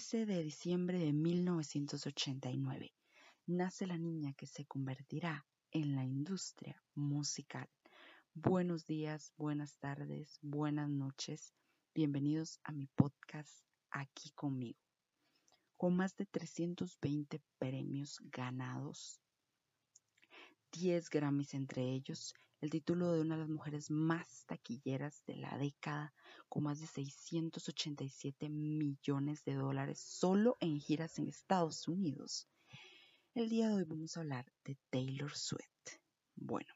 13 de diciembre de 1989 nace la niña que se convertirá en la industria musical. Buenos días, buenas tardes, buenas noches. Bienvenidos a mi podcast aquí conmigo. Con más de 320 premios ganados, 10 Grammys entre ellos, el título de una de las mujeres más taquilleras de la década, con más de 687 millones de dólares solo en giras en Estados Unidos. El día de hoy vamos a hablar de Taylor Swift. Bueno,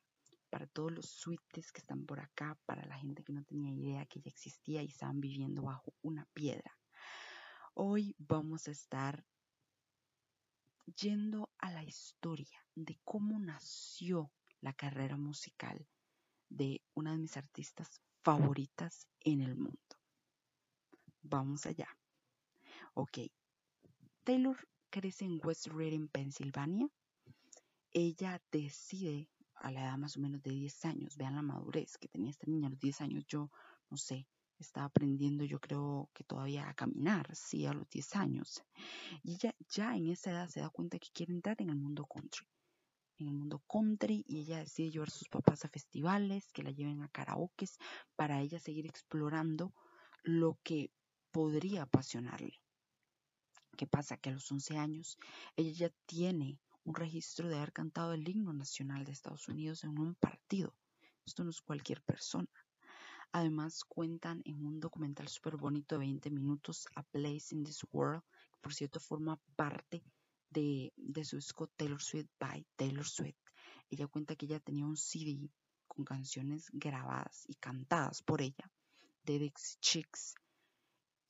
para todos los Swifties que están por acá, para la gente que no tenía idea que ella existía y estaban viviendo bajo una piedra, hoy vamos a estar yendo a la historia de cómo nació la carrera musical de una de mis artistas favoritas en el mundo. Vamos allá. Ok. Taylor crece en West Reading, Pensilvania. Ella decide a la edad más o menos de 10 años, vean la madurez que tenía esta niña a los 10 años, yo no sé, estaba aprendiendo yo creo que todavía a caminar, sí, a los 10 años. Y ella ya en esa edad se da cuenta que quiere entrar en el mundo country en el mundo country y ella decide llevar a sus papás a festivales, que la lleven a karaoke para ella seguir explorando lo que podría apasionarle. ¿Qué pasa? Que a los 11 años ella ya tiene un registro de haber cantado el himno nacional de Estados Unidos en un partido. Esto no es cualquier persona. Además cuentan en un documental súper bonito de 20 minutos, A Place in This World, que por cierto forma parte de, su disco Taylor Swift by Taylor Swift. Ella cuenta que ella tenía un CD con canciones grabadas y cantadas por ella de Dixie Chicks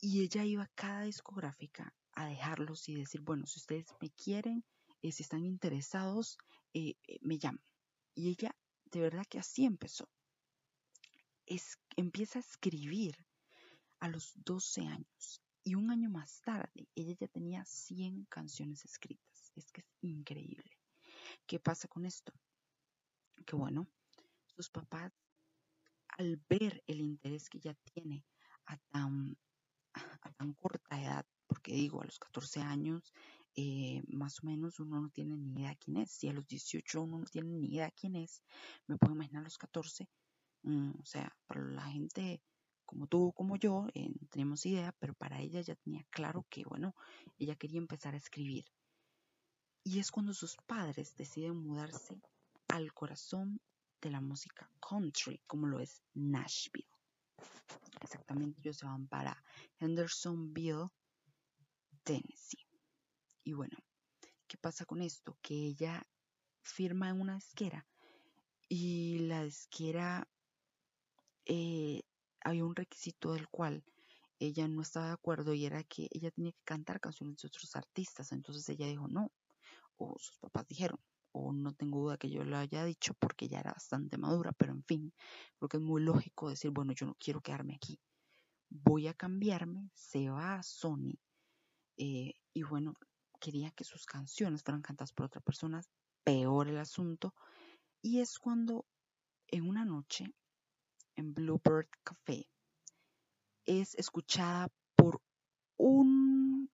y ella iba a cada discográfica a dejarlos y decir, bueno, si ustedes me quieren, eh, si están interesados, eh, eh, me llaman. Y ella, de verdad que así empezó. Es, empieza a escribir a los 12 años y un año más tarde, ella ya tenía 100 canciones escritas. Es que es increíble. ¿Qué pasa con esto? Que bueno, sus papás, al ver el interés que ella tiene a tan, a tan corta edad, porque digo, a los 14 años, eh, más o menos uno no tiene ni idea quién es. Si a los 18 uno no tiene ni idea quién es, me puedo imaginar a los 14. Mm, o sea, para la gente como tú, como yo, eh, tenemos idea, pero para ella ya tenía claro que, bueno, ella quería empezar a escribir. Y es cuando sus padres deciden mudarse al corazón de la música country, como lo es Nashville. Exactamente, ellos se van para Hendersonville, Tennessee. Y bueno, ¿qué pasa con esto? Que ella firma en una esquera y la esquera eh, había un requisito del cual ella no estaba de acuerdo y era que ella tenía que cantar canciones de otros artistas. Entonces ella dijo no, o sus papás dijeron, o no tengo duda que yo lo haya dicho porque ya era bastante madura, pero en fin, creo que es muy lógico decir, bueno, yo no quiero quedarme aquí, voy a cambiarme, se va a Sony, eh, y bueno, quería que sus canciones fueran cantadas por otra persona, peor el asunto, y es cuando en una noche en Bluebird Café es escuchada por un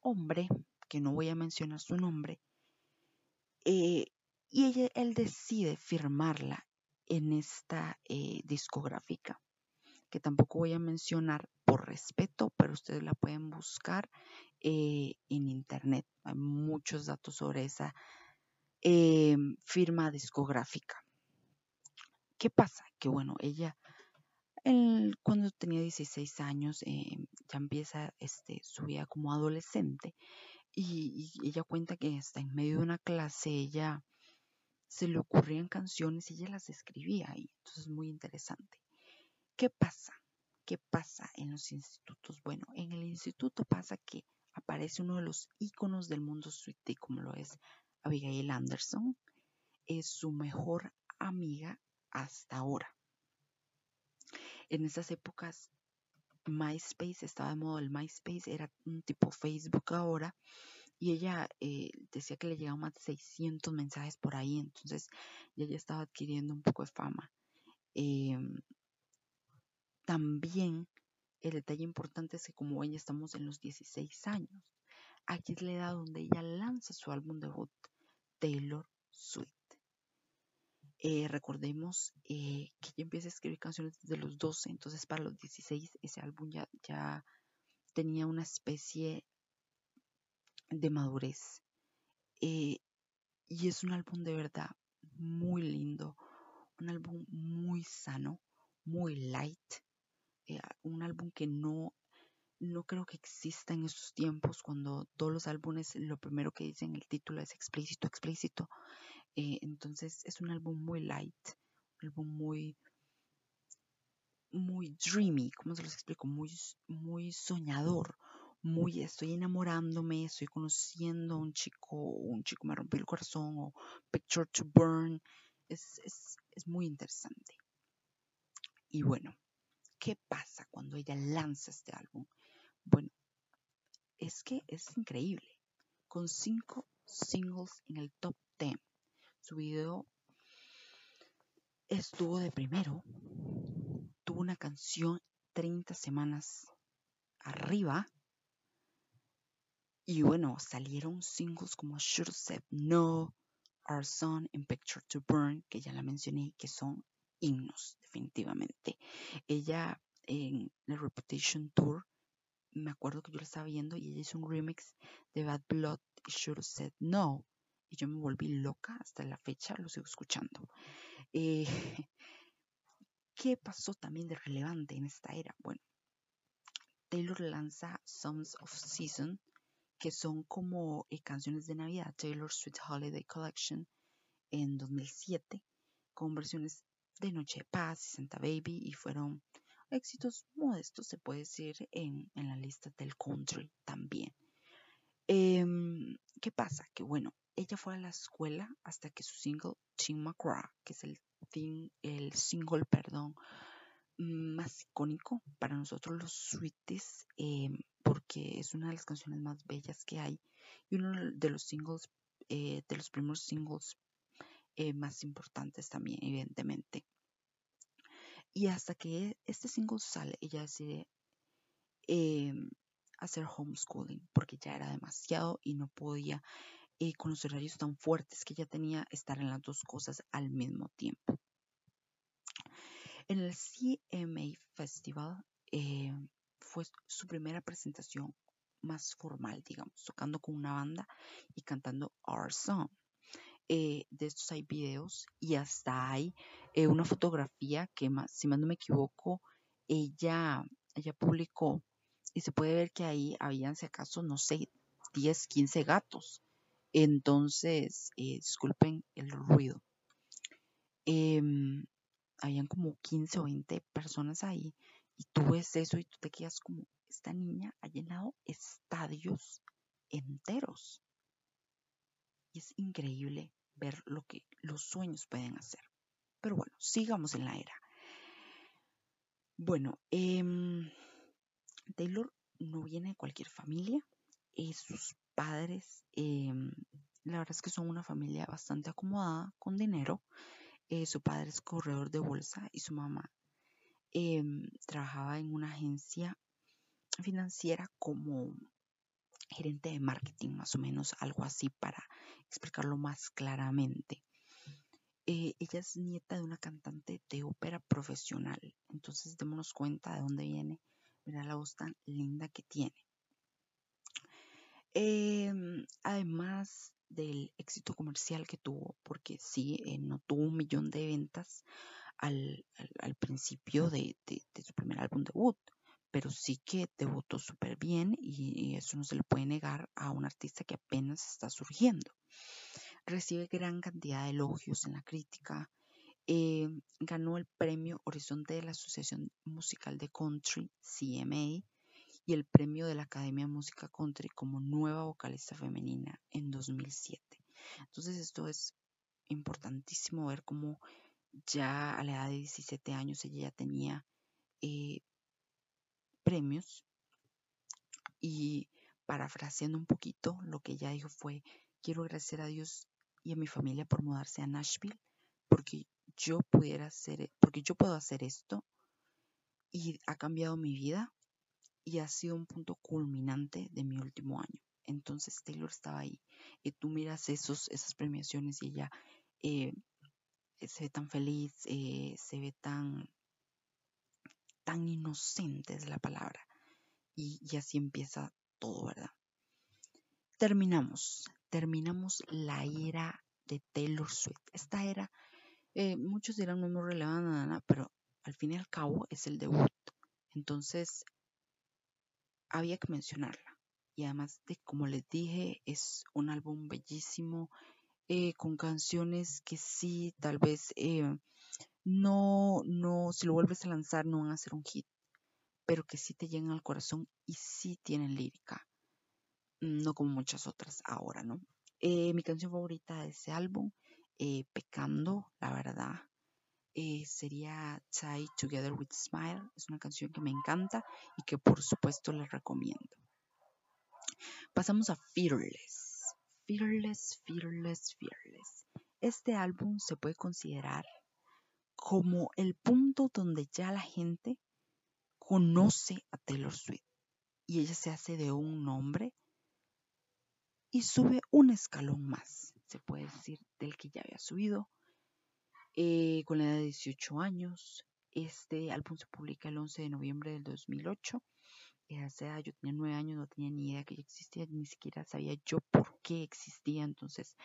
hombre, que no voy a mencionar su nombre, eh, y ella, él decide firmarla en esta eh, discográfica, que tampoco voy a mencionar por respeto, pero ustedes la pueden buscar eh, en internet. Hay muchos datos sobre esa firma discográfica. ¿Qué pasa? Que bueno, ella cuando tenía 16 años eh, ya empieza este, su vida como adolescente y, ella cuenta que hasta en medio de una clase ella se le ocurrían canciones y ella las escribía y entonces es muy interesante. ¿Qué pasa? ¿Qué pasa en los institutos? Bueno, en el instituto pasa que aparece uno de los íconos del mundo suite como lo es Abigail Anderson. Es su mejor amiga hasta ahora. En esas épocas MySpace estaba de modo, el MySpace era un tipo Facebook ahora y ella eh, decía que le llegaban más de 600 mensajes por ahí, entonces ella estaba adquiriendo un poco de fama. Em, también el detalle importante es que como ven ya estamos en los 16 años. Aquí es la edad donde ella lanza su álbum debut, Taylor Swift. Eh, recordemos eh, que ella empieza a escribir canciones desde los 12, entonces para los 16 ese álbum ya, ya tenía una especie de madurez. Eh, y es un álbum de verdad muy lindo, un álbum muy sano, muy light, un álbum que no, no creo que exista en estos tiempos cuando todos los álbumes lo primero que dicen el título es explícito, explícito. Eh, entonces es un álbum muy light, un álbum muy muy dreamy, ¿cómo se los explico? Muy, muy soñador, muy estoy enamorándome, estoy conociendo a un chico, un chico me rompió el corazón, o Picture to Burn, es, es, es muy interesante. Y bueno, ¿qué pasa cuando ella lanza este álbum? Bueno, es que es increíble. Con cinco singles en el top 10. Su video estuvo de primero. Tuvo una canción 30 semanas arriba. Y bueno, salieron singles como Should Said No, Our Son and Picture to Burn, que ya la mencioné, que son himnos, definitivamente. Ella en la Reputation Tour, me acuerdo que yo la estaba viendo y ella hizo un remix de Bad Blood y Have Said No. Y yo me volví loca hasta la fecha, lo sigo escuchando. Eh, ¿Qué pasó también de relevante en esta era? Bueno, Taylor lanza Songs of Season, que son como eh, canciones de Navidad, Taylor Sweet Holiday Collection, en 2007, con versiones de Noche de Paz y Santa Baby y fueron éxitos modestos, se puede decir, en, en la lista del country también. Eh, ¿Qué pasa? Que bueno, ella fue a la escuela hasta que su single Tim McGraw, que es el, el single, perdón, más icónico para nosotros los Sweeties, eh, porque es una de las canciones más bellas que hay y uno de los singles, eh, de los primeros singles eh, más importantes también, evidentemente. Y hasta que este single sale, ella decide eh, hacer homeschooling, porque ya era demasiado y no podía, eh, con los horarios tan fuertes que ella tenía, estar en las dos cosas al mismo tiempo. En el CMA Festival eh, fue su primera presentación más formal, digamos, tocando con una banda y cantando Our Song. Eh, de estos hay videos y hasta hay eh, una fotografía que, más, si más no me equivoco, ella, ella publicó y se puede ver que ahí habían, si acaso, no sé, 10, 15 gatos. Entonces, eh, disculpen el ruido. Em, habían como 15 o 20 personas ahí y tú ves eso y tú te quedas como, esta niña ha llenado estadios enteros. Y es increíble ver lo que los sueños pueden hacer. Pero bueno, sigamos en la era. Bueno, eh, Taylor no viene de cualquier familia. Eh, sus padres, eh, la verdad es que son una familia bastante acomodada, con dinero. Eh, su padre es corredor de bolsa y su mamá em, trabajaba en una agencia financiera como gerente de marketing, más o menos algo así para explicarlo más claramente. Eh, ella es nieta de una cantante de ópera profesional, entonces démonos cuenta de dónde viene, mira la voz tan linda que tiene. Eh, además del éxito comercial que tuvo, porque sí, eh, no tuvo un millón de ventas al, al, al principio de, de, de, su primer álbum debut, pero sí que debutó súper bien y, eso no se le puede negar a un artista que apenas está surgiendo. Recibe gran cantidad de elogios en la crítica. Eh, ganó el premio Horizonte de la Asociación Musical de Country, CMA, y el premio de la Academia de Música Country como nueva vocalista femenina en 2007. Entonces esto es importantísimo ver cómo ya a la edad de 17 años ella ya tenía eh, premios y parafraseando un poquito lo que ella dijo fue quiero agradecer a Dios y a mi familia por mudarse a Nashville porque yo pudiera hacer porque yo puedo hacer esto y ha cambiado mi vida y ha sido un punto culminante de mi último año. Entonces Taylor estaba ahí. Y tú miras esos, esas premiaciones y ella eh, se ve tan feliz, eh, se ve tan, tan inocente es la palabra. Y, así empieza todo, ¿verdad? Terminamos, terminamos la era de Taylor Swift. Esta era, eh, muchos dirán no es muy relevante, pero al fin y al cabo es el debut. Entonces, había que mencionarla. Y además de, como les dije, es un álbum bellísimo, eh, con canciones que sí, tal vez eh, no, no, si lo vuelves a lanzar no van a ser un hit, pero que sí te llegan al corazón y sí tienen lírica, no como muchas otras ahora, ¿no? Eh, mi canción favorita de ese álbum, Pecando, la verdad, sería Tie Together with Smile, es una canción que me encanta y que por supuesto les recomiendo. Pasamos a Fearless. Fearless, Fearless, Fearless. Este álbum se puede considerar como el punto donde ya la gente conoce a Taylor Swift y ella se hace de un nombre y sube un escalón más, se puede decir, del que ya había subido. Eh, con la edad de 18 años, este álbum se publica el 11 de noviembre del 2008 esa edad yo tenía nueve años, no tenía ni idea que existía, ni siquiera sabía yo por qué existía, entonces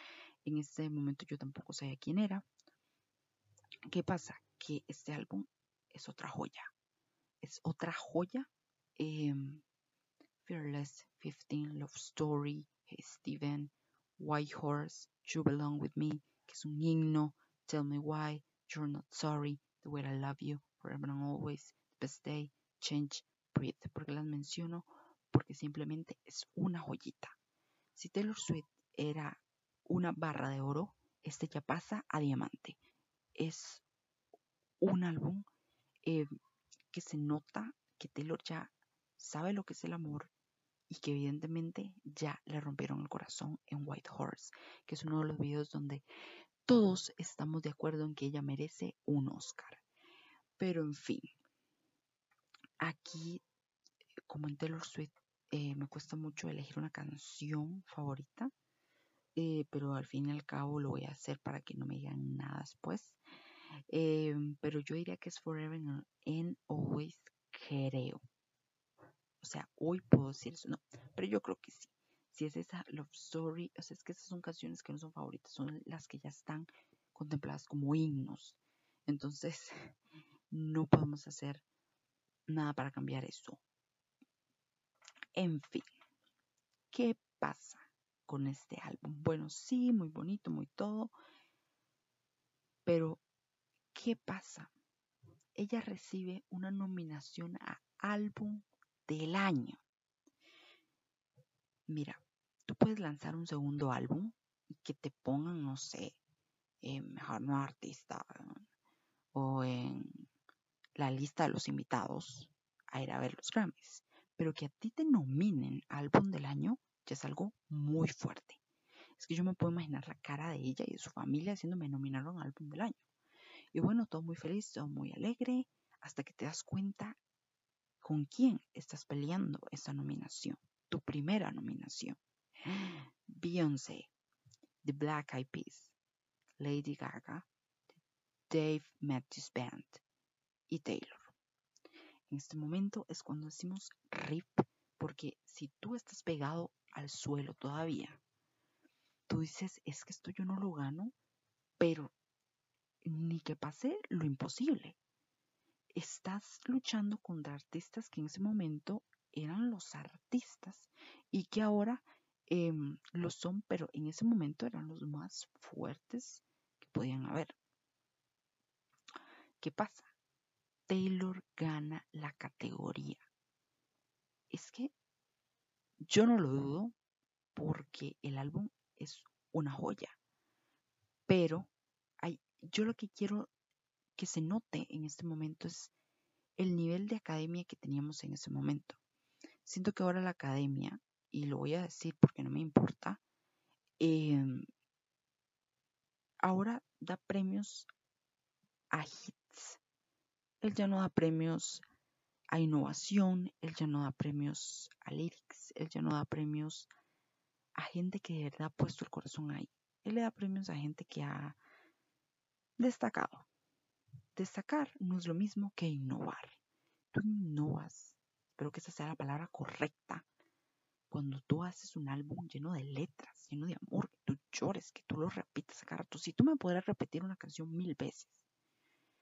en ese momento yo tampoco sabía quién era. ¿Qué pasa? Que este álbum es otra joya, es otra joya. Em, Fearless, 15, Love Story, Hey Steven, White Horse, You Belong With Me, que es un himno, Tell Me Why, You're Not Sorry, The Way I Love You, Forever and Always, Best Day, Change, porque las menciono porque simplemente es una joyita. Si Taylor Swift era una barra de oro, este ya pasa a diamante. Es un álbum eh, que se nota que Taylor ya sabe lo que es el amor y que evidentemente ya le rompieron el corazón en White Horse, que es uno de los videos donde todos estamos de acuerdo en que ella merece un Oscar. Pero en fin, aquí como en Taylor Swift, eh, me cuesta mucho elegir una canción favorita, eh, pero al fin y al cabo lo voy a hacer para que no me digan nada después. Eh, pero yo diría que es Forever and Always, creo. O sea, hoy puedo decir eso, no, pero yo creo que sí. Si es esa Love Story, o sea, es que esas son canciones que no son favoritas, son las que ya están contempladas como himnos. Entonces, no podemos hacer nada para cambiar eso. En fin, ¿qué pasa con este álbum? Bueno, sí, muy bonito, muy todo, pero ¿qué pasa? Ella recibe una nominación a álbum del año. Mira, tú puedes lanzar un segundo álbum y que te pongan, no sé, en mejor no artista o en la lista de los invitados a ir a ver los Grammys pero que a ti te nominen álbum del año ya es algo muy fuerte. Es que yo me puedo imaginar la cara de ella y de su familia me nominaron álbum del año. Y bueno, todo muy feliz, todo muy alegre, hasta que te das cuenta con quién estás peleando esa nominación, tu primera nominación. Beyoncé, The Black Eyed Peas, Lady Gaga, Dave Matthews Band y Taylor. En este momento es cuando decimos RIP, porque si tú estás pegado al suelo todavía, tú dices, es que esto yo no lo gano, pero ni que pase lo imposible. Estás luchando contra artistas que en ese momento eran los artistas y que ahora eh, lo son, pero en ese momento eran los más fuertes que podían haber. ¿Qué pasa? Taylor gana la categoría. Es que yo no lo dudo porque el álbum es una joya. Pero hay, yo lo que quiero que se note en este momento es el nivel de academia que teníamos en ese momento. Siento que ahora la academia, y lo voy a decir porque no me importa, em, ahora da premios a hits él ya no da premios a innovación, él ya no da premios a lyrics, él ya no da premios a gente que de verdad ha puesto el corazón ahí. Él le da premios a gente que ha destacado. Destacar no es lo mismo que innovar. Tú innovas, espero que esa sea la palabra correcta. Cuando tú haces un álbum lleno de letras, lleno de amor, que tú llores, que tú lo repites a cada rato. Si tú me podrás repetir una canción mil veces,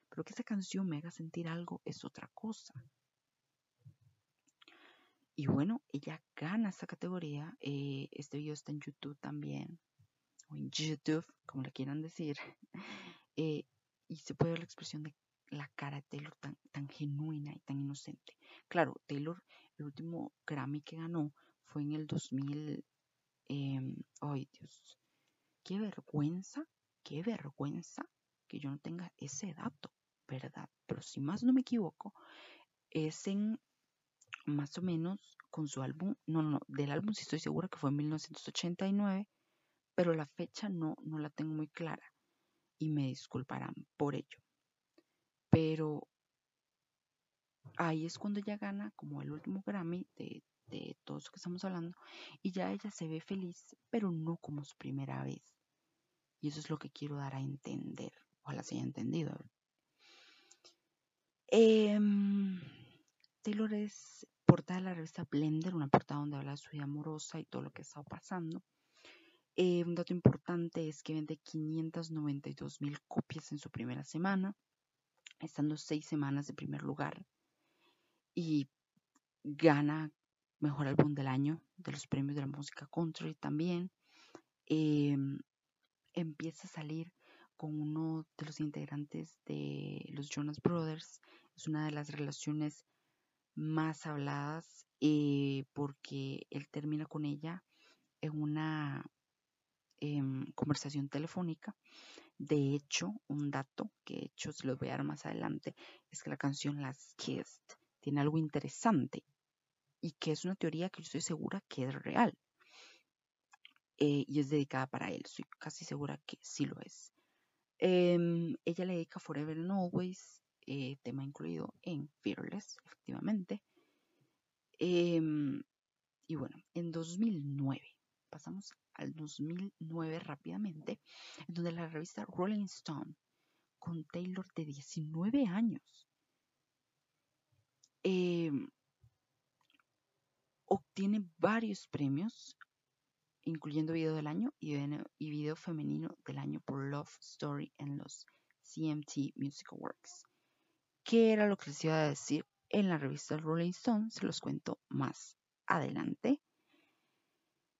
pero que esa canción me haga sentir algo es otra cosa. Y bueno, ella gana esta categoría. Eh, este video está en YouTube también, o en YouTube, como le quieran decir. Eh, y se puede ver la expresión de la cara de Taylor tan genuina y tan inocente. Claro, Taylor, el último Grammy que ganó fue en el 2000. Em, ay, Dios. Qué vergüenza, qué vergüenza que yo no tenga ese dato, ¿verdad? Pero si más no me equivoco, es en más o menos con su álbum, no, no, del álbum sí estoy segura que fue en 1989, pero la fecha no, no la tengo muy clara y me disculparán por ello. Pero ahí es cuando ella gana como el último Grammy de, de todo eso que estamos hablando y ya ella se ve feliz, pero no como su primera vez. Y eso es lo que quiero dar a entender. Ojalá se haya entendido. Eh, Taylor es portada de la revista Blender, una portada donde habla de su vida amorosa y todo lo que estado pasando. Eh, un dato importante es que vende 592 mil copias en su primera semana, estando seis semanas de primer lugar y gana mejor álbum del año de los premios de la música country también. Eh, empieza a salir con uno de los integrantes de los Jonas Brothers. Es una de las relaciones más habladas eh, porque él termina con ella en una em, conversación telefónica. De hecho, un dato que de hecho se los voy a dar más adelante es que la canción Last Kissed tiene algo interesante y que es una teoría que yo estoy segura que es real. Eh, y es dedicada para él, estoy casi segura que sí lo es. Em, ella le dedica Forever and Always eh, tema incluido en Fearless, efectivamente. Em, y bueno, en 2009, pasamos al 2009 rápidamente, en donde la revista Rolling Stone, con Taylor de 19 años, em, obtiene varios premios, incluyendo video del año y video femenino del año por Love Story en los CMT Music Awards qué era lo que les iba a decir en la revista Rolling Stone, se los cuento más adelante.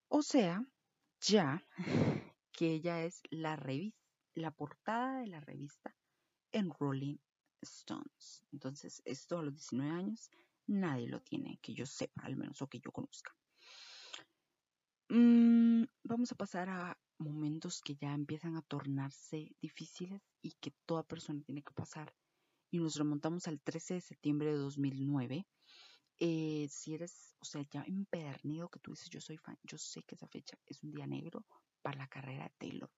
O sea, ya que ella es la revista, la portada de la revista en Rolling Stones. Entonces, esto a los 19 años nadie lo tiene, que yo sepa, al menos, o que yo conozca. Mm, vamos a pasar a momentos que ya empiezan a tornarse difíciles y que toda persona tiene que pasar y nos remontamos al 13 de septiembre de 2009. Eh, si eres, o sea, ya empedernido que tú dices yo soy fan, yo sé que esa fecha es un día negro para la carrera de Taylor.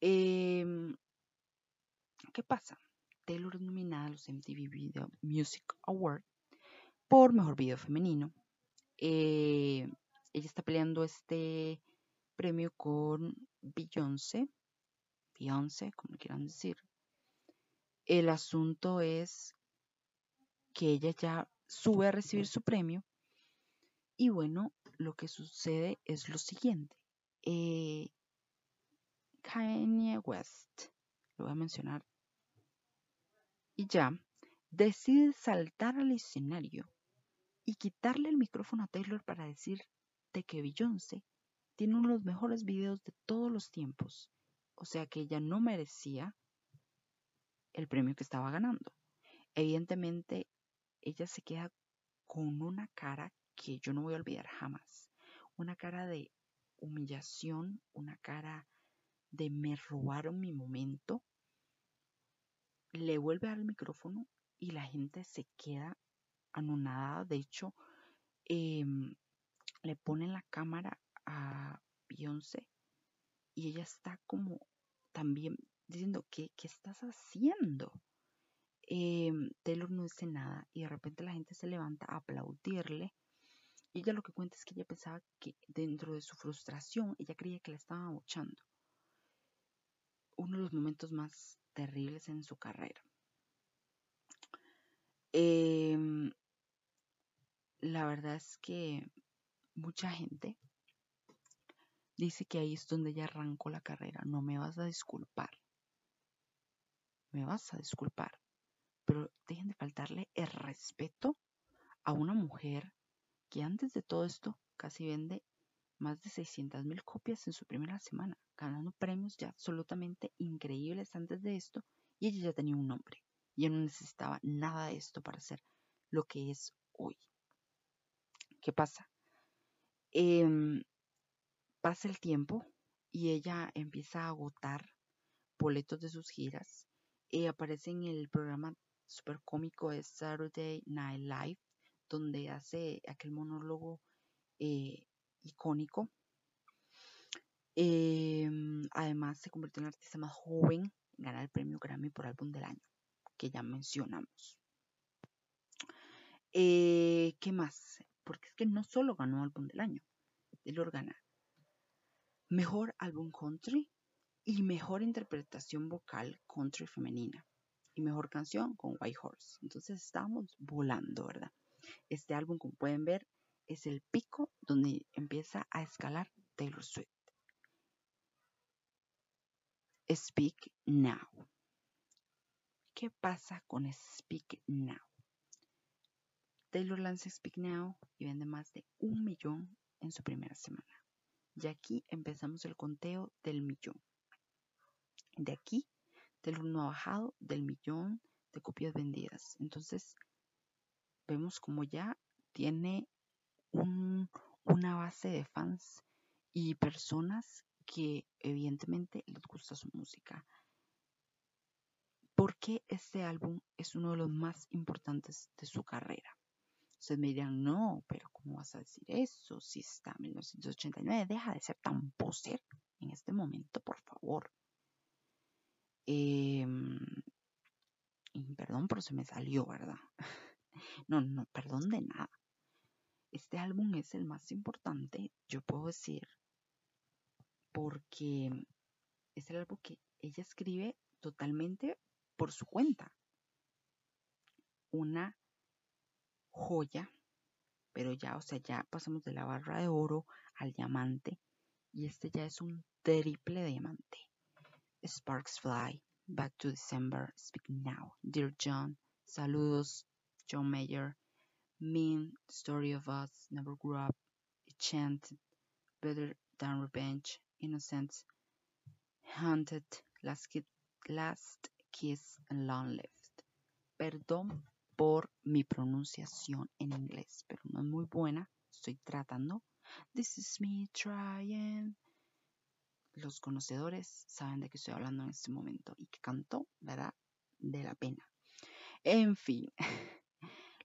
Em, ¿Qué pasa? Taylor nominada a los MTV Video Music Awards por Mejor Video Femenino. Eh, ella está peleando este premio con Beyoncé, Beyoncé, como quieran decir, el asunto es que ella ya sube a recibir su premio y bueno, lo que sucede es lo siguiente. Eh, Kanye West, lo voy a mencionar, y ya decide saltar al escenario y quitarle el micrófono a Taylor para decir de que Beyoncé tiene uno de los mejores videos de todos los tiempos. O sea que ella no merecía el premio que estaba ganando. Evidentemente, ella se queda con una cara que yo no voy a olvidar jamás. Una cara de humillación, una cara de me robaron mi momento. Le vuelve a dar el micrófono y la gente se queda anonadada. De hecho, em, le ponen la cámara a Beyoncé y ella está como también diciendo, ¿qué, qué estás haciendo? em, Taylor no dice nada y de repente la gente se levanta a aplaudirle. Y ella lo que cuenta es que ella pensaba que dentro de su frustración, ella creía que la estaban abuchando. Uno de los momentos más terribles en su carrera. Em, la verdad es que mucha gente dice que ahí es donde ella arrancó la carrera. No me vas a disculpar. Me vas a disculpar. Pero dejen de faltarle el respeto a una mujer que antes de todo esto casi vende más de 600 mil copias en su primera semana, ganando premios ya absolutamente increíbles antes de esto, y ella ya tenía un nombre. Y no necesitaba nada de esto para ser lo que es hoy. ¿Qué pasa? Em, pasa el tiempo y ella empieza a agotar boletos de sus giras. y aparece en el programa super cómico de Saturday Night Live, donde hace aquel monólogo eh, icónico. Em, además, se convirtió en artista más joven en ganar el premio Grammy por álbum del año, que ya mencionamos. Eh, ¿Qué más? Porque es que no solo ganó álbum del año, él gana mejor álbum country y mejor interpretación vocal country femenina y mejor canción con White Horse. Entonces estamos volando, ¿verdad? Este álbum, como pueden ver, es el pico donde empieza a escalar Taylor Swift. Speak Now. ¿Qué pasa con Speak Now? Taylor lanza Speak Now y vende más de un millón en su primera semana. Y aquí empezamos el conteo del millón. De aquí, Taylor no ha bajado del millón de copias vendidas. Entonces, vemos como ya tiene una base de fans y personas que evidentemente les gusta su música. Porque este álbum es uno de los más importantes de su carrera. Ustedes me dirán, no, pero ¿cómo vas a decir eso? Si está en 1989, deja de ser tan poser en este momento, por favor. Em, perdón, pero se me salió, ¿verdad? no, no, perdón de nada. Este álbum es el más importante, yo puedo decir, porque es el álbum que ella escribe totalmente por su cuenta. Una joya, pero ya, o sea, ya pasamos de la barra de oro al diamante y este ya es un triple diamante. Sparks Fly, Back to December, Speak Now, Dear John, Saludos, John Mayer, Mean, Story of Us, Never Grew Up, Enchanted, Better Than Revenge, Innocence, Haunted, Last, Last Kiss, Long Lived. Perdón por mi pronunciación en inglés, pero no es muy buena. Estoy tratando. This is me trying. Los conocedores saben de qué estoy hablando en este momento y que canto, ¿verdad? De la pena. En fin,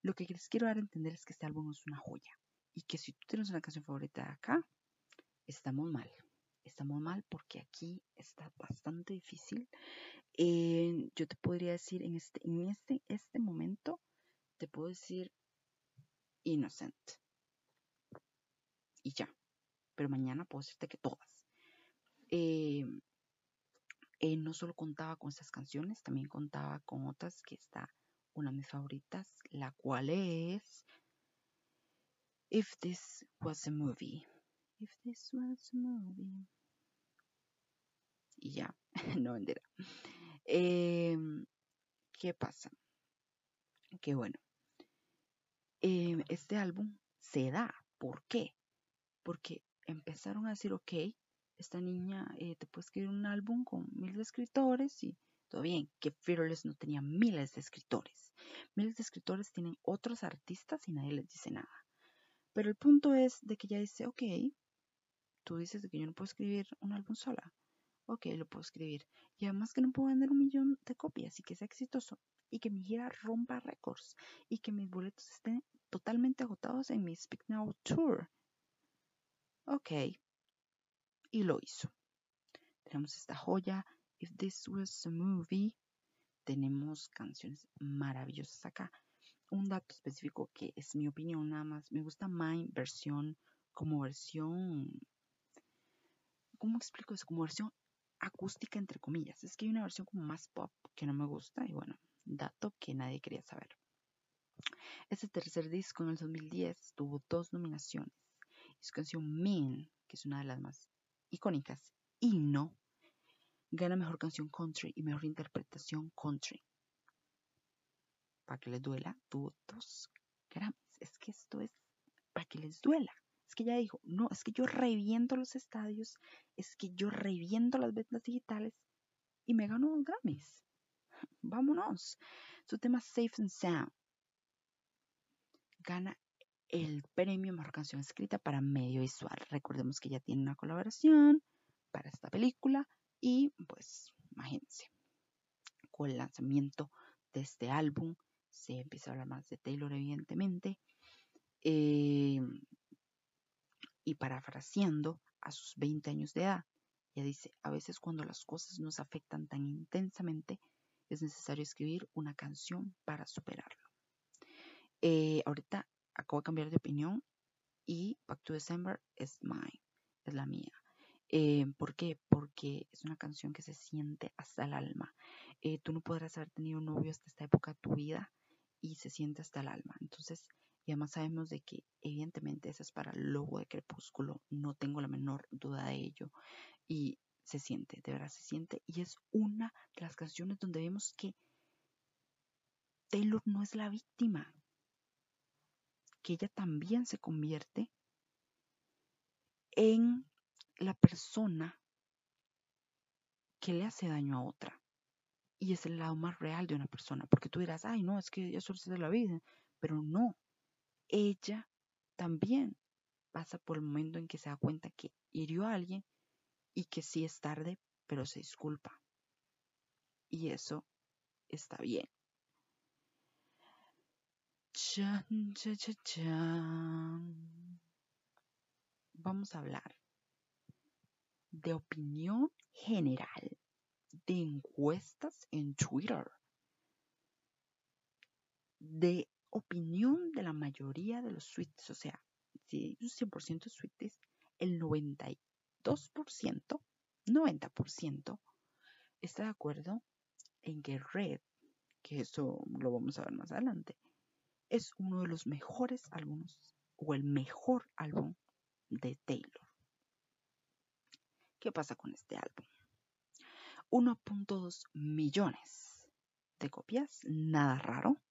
lo que les quiero dar a entender es que este álbum es una joya y que si tú tienes una canción favorita de acá, estamos mal. Estamos mal porque aquí está bastante difícil eh, yo te podría decir en este, en este, este momento, te puedo decir Innocent. Y ya. Pero mañana puedo decirte que todas. Eh, eh, no solo contaba con estas canciones, también contaba con otras que está una de mis favoritas, la cual es If This Was a Movie. If This Was a Movie. Y ya, no venderá. Em, ¿Qué pasa? Que bueno, em, este álbum se da. ¿Por qué? Porque empezaron a decir, ok, esta niña eh, te puede escribir un álbum con miles de escritores y todo bien, que Fearless no tenía miles de escritores. Miles de escritores tienen otros artistas y nadie les dice nada. Pero el punto es de que ella dice, ok, tú dices que yo no puedo escribir un álbum sola ok, lo puedo escribir. Y además que no puedo vender un millón de copias y que sea exitoso. Y que mi gira rompa récords. Y que mis boletos estén totalmente agotados en mi Speak Now Tour. Ok. Y lo hizo. Tenemos esta joya. If this was a movie. tenemos canciones maravillosas acá. Un dato específico que es mi opinión nada más. Me gusta My versión como versión... ¿Cómo explico eso? Como versión acústica entre comillas. Es que hay una versión como más pop que no me gusta y bueno, dato que nadie quería saber. Este tercer disco en el 2010 tuvo dos nominaciones. Su canción Mean, que es una de las más icónicas, y No, gana mejor canción country y mejor interpretación country. Para que les duela, tuvo dos Grammys. Es que esto es para que les duela. Es que ya dijo, no, es que yo reviento los estadios, es que yo reviento las ventas digitales y me gano dos Grammys. Vámonos. Su tema Safe and Sound gana el premio Mejor Canción Escrita para Medio Visual. Recordemos que ya tiene una colaboración para esta película y pues imagínense, con el lanzamiento de este álbum se empieza a hablar más de Taylor evidentemente eh, y parafraseando a sus 20 años de edad, ella dice, a veces cuando las cosas nos afectan tan intensamente es necesario escribir una canción para superarlo. Eh, ahorita acabo de cambiar de opinión y Back to December es mine, es la mía. Eh, ¿Por qué? Porque es una canción que se siente hasta el alma. Eh, tú no podrás haber tenido un novio hasta esta época de tu vida y se siente hasta el alma. Entonces, y además sabemos de que evidentemente esa es para el logo de Crepúsculo, no tengo la menor duda de ello. Y se siente, de verdad se siente. Y es una de las canciones donde vemos que Taylor no es la víctima, que ella también se convierte en la persona que le hace daño a otra. Y es el lado más real de una persona, porque tú dirás, ay, no, es que eso es de la vida, pero no, ella también pasa por el momento en que se da cuenta que hirió a alguien y que sí es tarde, pero se disculpa. Y eso está bien. Vamos a hablar de opinión general de encuestas en Twitter. De opinión de la mayoría de los suites. O sea, si un 100% de suites, el 92%, 90% está de acuerdo en que Red, que eso lo vamos a ver más adelante, es uno de los mejores álbumes o el mejor álbum de Taylor. ¿Qué pasa con este álbum? 1.2 millones de copias, nada raro.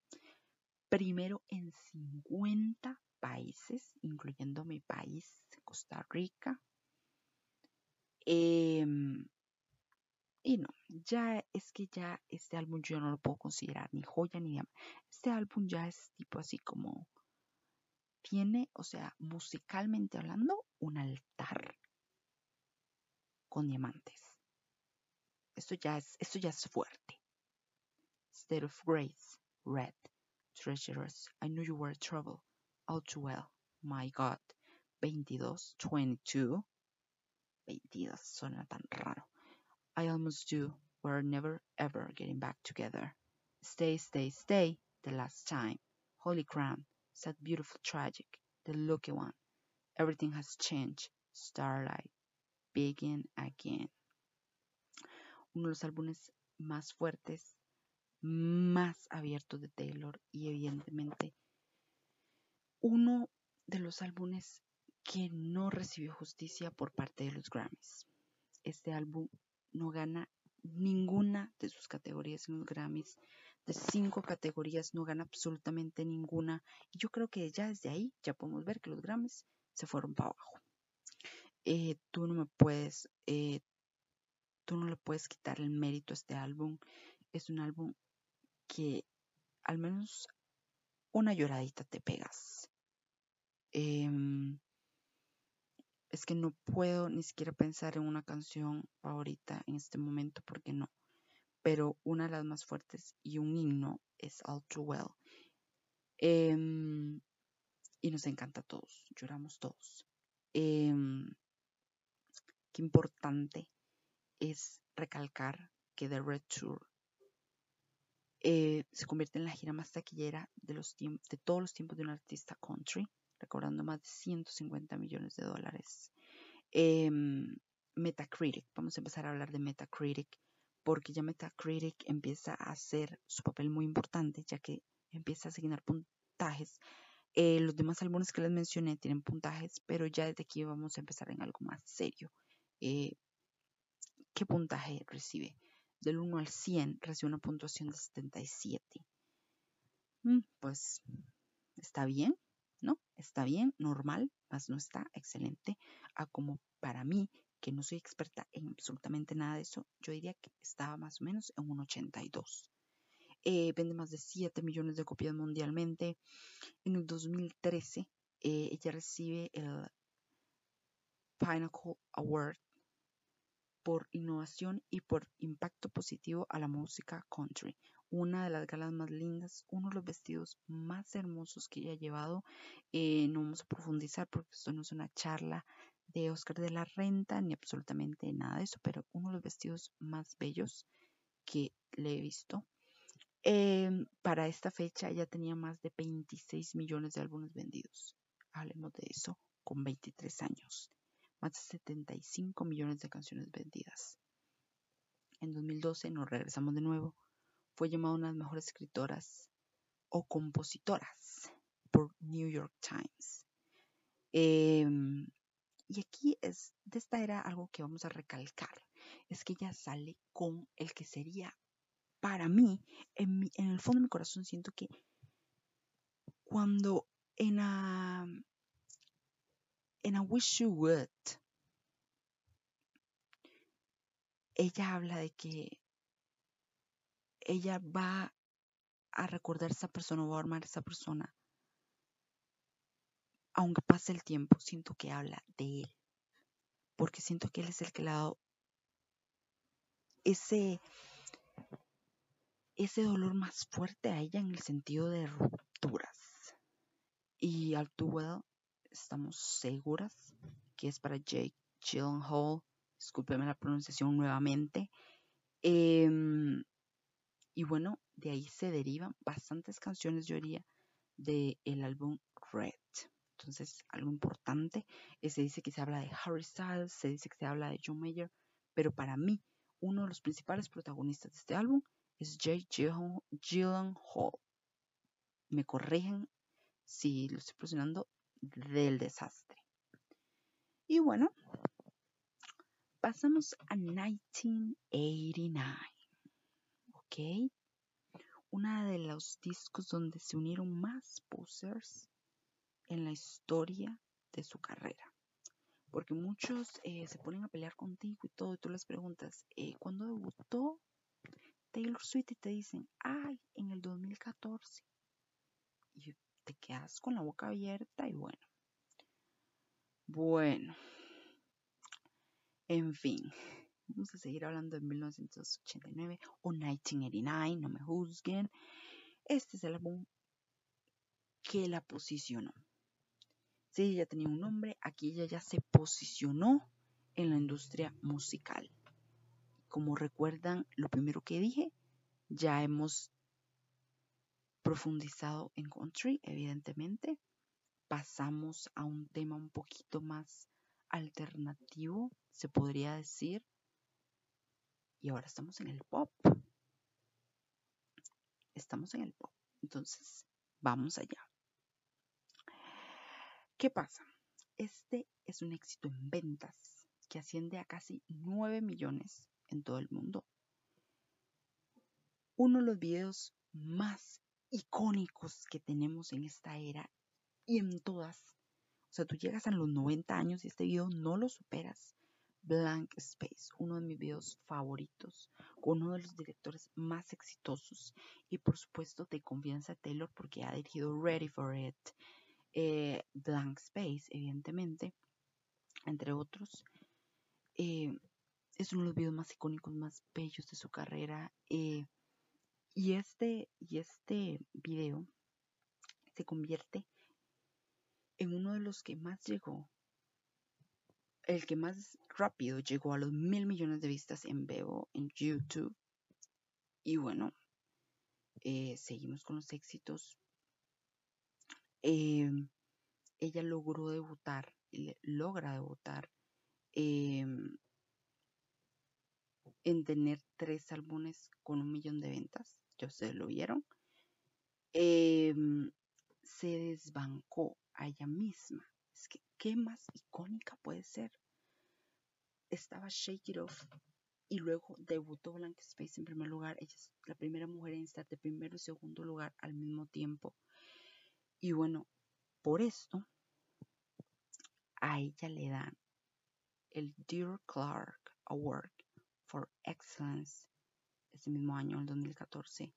Primero en 50 países, incluyendo mi país, Costa Rica. Em, y no, ya es que ya este álbum yo no lo puedo considerar ni joya ni diamante. Este álbum ya es tipo así como tiene, o sea, musicalmente hablando, un altar con diamantes. Esto ya es, esto ya es fuerte. State of Grace, Red, Treacherous, I knew you were trouble, all too well, my God, 22, 22, 22, suena tan raro. I almost do. We're never ever getting back together. Stay, stay, stay, the last time. Holy crown, sad, beautiful, tragic, the lucky one. Everything has changed. Starlight, begin again. Uno de los álbumes más fuertes, más abiertos de Taylor y evidentemente uno de los álbumes que no recibió justicia por parte de los Grammys. Este álbum no gana ninguna de sus categorías en los Grammys. De cinco categorías no gana absolutamente ninguna. Y yo creo que ya desde ahí ya podemos ver que los Grammys se fueron para abajo. Eh, tú no me puedes, eh, tú no le puedes quitar el mérito a este álbum. Es un álbum que al menos una lloradita te pegas. Em, es que no puedo ni siquiera pensar en una canción favorita en este momento porque no. Pero una de las más fuertes y un himno es All Too Well. Em, y nos encanta a todos, lloramos todos. Em, qué importante es recalcar que The Red Tour eh, se convierte en la gira más taquillera de, todos los tiempos de un artista country, recaudando más de 150 millones de dólares. Em, Metacritic, vamos a empezar a hablar de Metacritic, porque ya Metacritic empieza a hacer su papel muy importante, ya que empieza a asignar puntajes. Eh, los demás álbumes que les mencioné tienen puntajes, pero ya desde aquí vamos a empezar en algo más serio. Eh, ¿Qué puntaje recibe? Del 1 al 100 recibe una puntuación de 77. Mm, pues está bien, ¿no? Está bien, normal, más no está excelente. A como para mí, que no soy experta en absolutamente nada de eso, yo diría que estaba más o menos en un 82. Eh, vende más de 7 millones de copias mundialmente. En el 2013, eh, ella recibe el Pinnacle Award por innovación y por impacto positivo a la música country. Una de las galas más lindas, uno de los vestidos más hermosos que ella ha llevado. Eh, no vamos a profundizar porque esto no es una charla de Oscar de la Renta ni absolutamente nada de eso, pero uno de los vestidos más bellos que le he visto. Em, para esta fecha ella tenía más de 26 millones de álbumes vendidos. Hablemos de eso con 23 años más de 75 millones de canciones vendidas. En 2012 nos regresamos de nuevo. Fue llamada una de las mejores escritoras o compositoras por New York Times. Em, y aquí es, de esta era algo que vamos a recalcar, es que ella sale con el que sería, para mí, en, el fondo de mi corazón siento que cuando en a, en I Wish You Would, ella habla de que ella va a recordar a esa persona o va a armar a esa persona. Aunque pase el tiempo, siento que habla de él. Porque siento que él es el que le ha dado ese, ese dolor más fuerte a ella en el sentido de rupturas. Y al well estamos seguras que es para Jake Gyllenhaal. Discúlpeme la pronunciación nuevamente. Em, y bueno, de ahí se derivan bastantes canciones, yo diría, del álbum Red. Entonces, algo importante, se dice que se habla de Harry Styles, se dice que se habla de John Mayer, pero para mí, uno de los principales protagonistas de este álbum es Jake Gyllenhaal. Me corrigen si lo estoy pronunciando del desastre. Y bueno, pasamos a 1989. ¿Ok? Una de los discos donde se unieron más posers en la historia de su carrera. Porque muchos eh, se ponen a pelear contigo y todo, y tú les preguntas, eh, ¿cuándo debutó Taylor Swift? Y te dicen, ay, en el 2014. Y te quedas con la boca abierta y bueno. Bueno. En fin. Vamos a seguir hablando de 1989 o 1989, no me juzguen. Este es el álbum que la posicionó. Si ella tenía un nombre, aquí ella ya se posicionó en la industria musical. Como recuerdan, lo primero que dije, ya hemos profundizado en country, evidentemente. Pasamos a un tema un poquito más alternativo, se podría decir. Y ahora estamos en el pop. Estamos en el pop. Entonces, vamos allá. ¿Qué pasa? Este es un éxito en ventas que asciende a casi 9 millones en todo el mundo. Uno de los videos más icónicos que tenemos en esta era y en todas. O sea, tú llegas a los 90 años y este video no lo superas. Blank Space, uno de mis videos favoritos, con uno de los directores más exitosos y por supuesto de confianza Taylor porque ha dirigido Ready for It, eh, Blank Space, evidentemente, entre otros. Eh, es uno de los videos más icónicos, más bellos de su carrera. Eh, y este, y este video se convierte en uno de los que más llegó, el que más rápido llegó a los mil millones de vistas en vivo en YouTube. Y bueno, eh, seguimos con los éxitos. Em, ella logró debutar, logra debutar em, en tener tres álbumes con un millón de ventas, ya ustedes lo vieron. Em, se desbancó a ella misma. Es que, ¿qué más icónica puede ser? Estaba Shake It Off y luego debutó Blank Space en primer lugar. Ella es la primera mujer en estar de primero y segundo lugar al mismo tiempo. Y bueno, por esto a ella le dan el Dear Clark Award for Excellence ese mismo año, en 2014,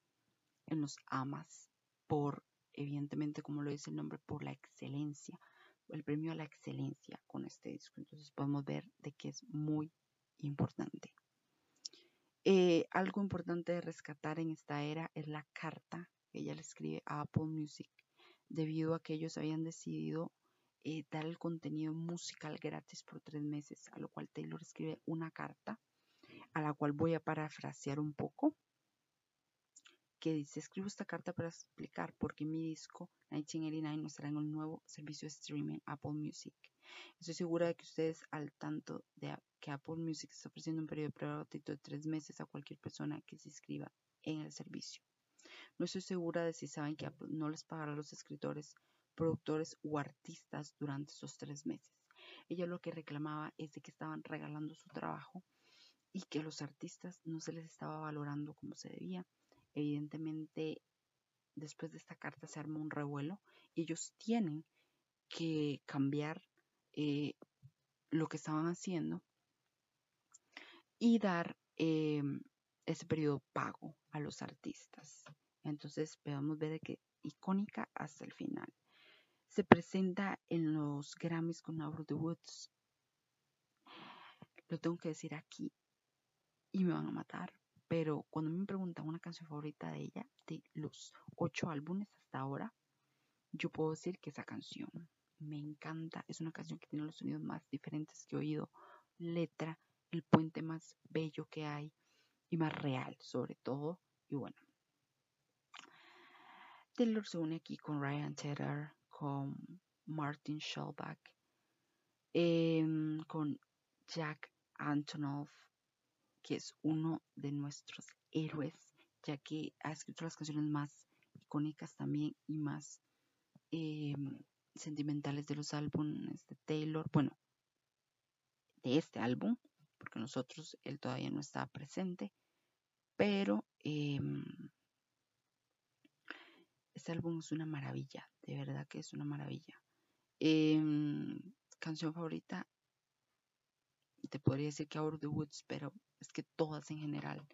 en los AMAS, por, evidentemente, como lo dice el nombre, por la excelencia, el premio a la excelencia con este disco. Entonces podemos ver de que es muy importante. Eh, algo importante de rescatar en esta era es la carta que ella le escribe a Apple Music, debido a que ellos habían decidido eh, dar el contenido musical gratis por tres meses, a lo cual Taylor escribe una carta, a la cual voy a parafrasear un poco, que dice, escribo esta carta para explicar por qué mi disco 1989 no estará en el nuevo servicio de streaming Apple Music. Estoy segura de que ustedes al tanto de que Apple Music está ofreciendo un periodo de prueba de tres meses a cualquier persona que se inscriba en el servicio. No estoy segura de si saben que no les pagará a los escritores productores o artistas durante esos tres meses. Ella lo que reclamaba es de que estaban regalando su trabajo y que a los artistas no se les estaba valorando como se debía. Evidentemente, después de esta carta se armó un revuelo ellos tienen que cambiar eh, lo que estaban haciendo y dar em, ese periodo pago a los artistas. Entonces podemos ver que icónica hasta el final se presenta en los Grammys con the Woods. Lo tengo que decir aquí y me van a matar, pero cuando me preguntan una canción favorita de ella, de los ocho álbumes hasta ahora, yo puedo decir que esa canción me encanta. Es una canción que tiene los sonidos más diferentes que he oído, letra, el puente más bello que hay y más real, sobre todo. Y bueno, Taylor se une aquí con Ryan Tedder, con Martin Shellback, em, con Jack Antonoff, que es uno de nuestros héroes, ya que ha escrito las canciones más icónicas también y más em, sentimentales de los álbumes de Taylor, bueno, de este álbum, porque nosotros él todavía no está presente, pero em, este álbum es una maravilla, de verdad que es una maravilla. Em, canción favorita, te podría decir que Out the Woods, pero es que todas en general.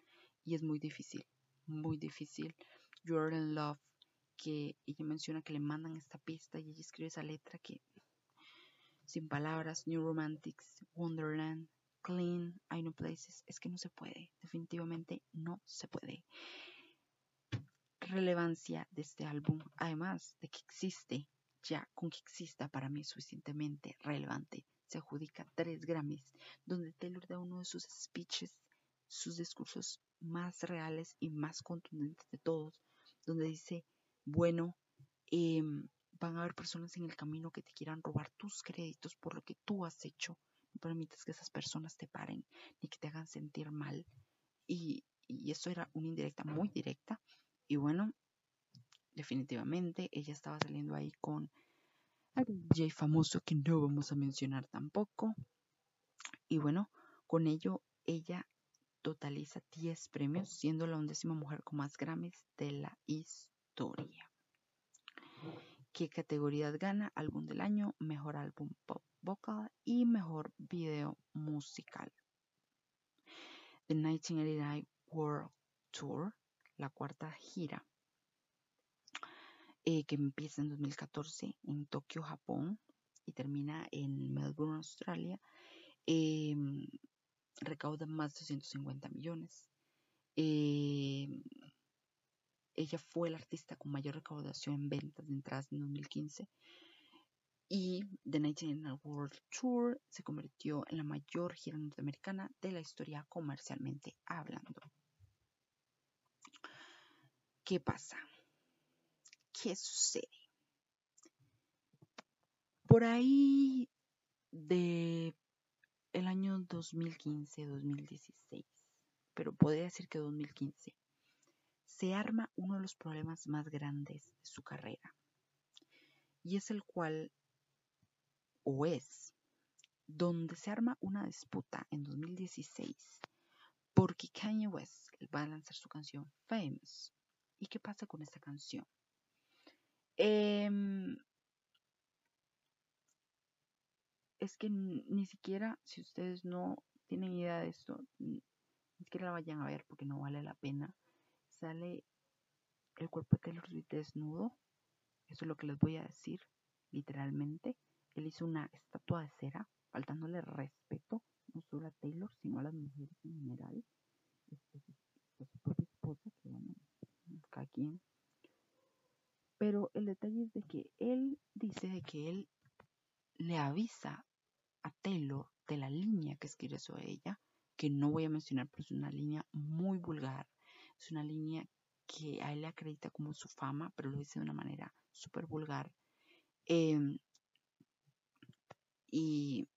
Y es muy difícil, muy difícil. You're in Love, que ella menciona que le mandan esta pista y ella escribe esa letra que, sin palabras, New Romantics, Wonderland, Clean, I Know Places, es que no se puede, definitivamente no se puede relevancia de este álbum, además de que existe, ya con que exista para mí suficientemente relevante, se adjudica tres Grammys, donde Taylor da uno de sus speeches, sus discursos más reales y más contundentes de todos, donde dice, bueno, em, van a haber personas en el camino que te quieran robar tus créditos por lo que tú has hecho. No permitas que esas personas te paren ni que te hagan sentir mal. Y, y eso era una indirecta muy directa y bueno, definitivamente ella estaba saliendo ahí con algún DJ famoso que no vamos a mencionar tampoco. Y bueno, con ello ella totaliza 10 premios, siendo la undécima mujer con más Grammys de la historia. ¿Qué categorías gana? Álbum del año, mejor álbum pop vocal y mejor video musical. The 1989 World Tour la cuarta gira, eh, que empieza en 2014 en Tokio, Japón, y termina en Melbourne, Australia, eh, recauda más de 250 millones. Eh, ella fue la artista con mayor recaudación en ventas de entradas en 2015 y The Nightingale World Tour se convirtió en la mayor gira norteamericana de la historia comercialmente hablando. ¿Qué pasa? ¿Qué sucede? Por ahí de el año 2015-2016, pero podría decir que 2015, se arma uno de los problemas más grandes de su carrera. Y es el cual, o es, donde se arma una disputa en 2016 porque Kanye West va a lanzar su canción Famous. ¿Y qué pasa con esta canción? Em, es que ni siquiera, si ustedes no tienen idea de esto, ni siquiera la vayan a ver porque no vale la pena. Sale el cuerpo de Taylor Swift desnudo. Eso es lo que les voy a decir, literalmente. Él hizo una estatua de cera, faltándole respeto, no solo a Taylor, sino a las mujeres en general. Este, su propia esposa, que bueno, cada quien. Pero el detalle es de que él dice de que él le avisa a Taylor de la línea que escribe sobre ella, que no voy a mencionar, pero es una línea muy vulgar, es una línea que a él le acredita como su fama, pero lo dice de una manera súper vulgar. Em, y,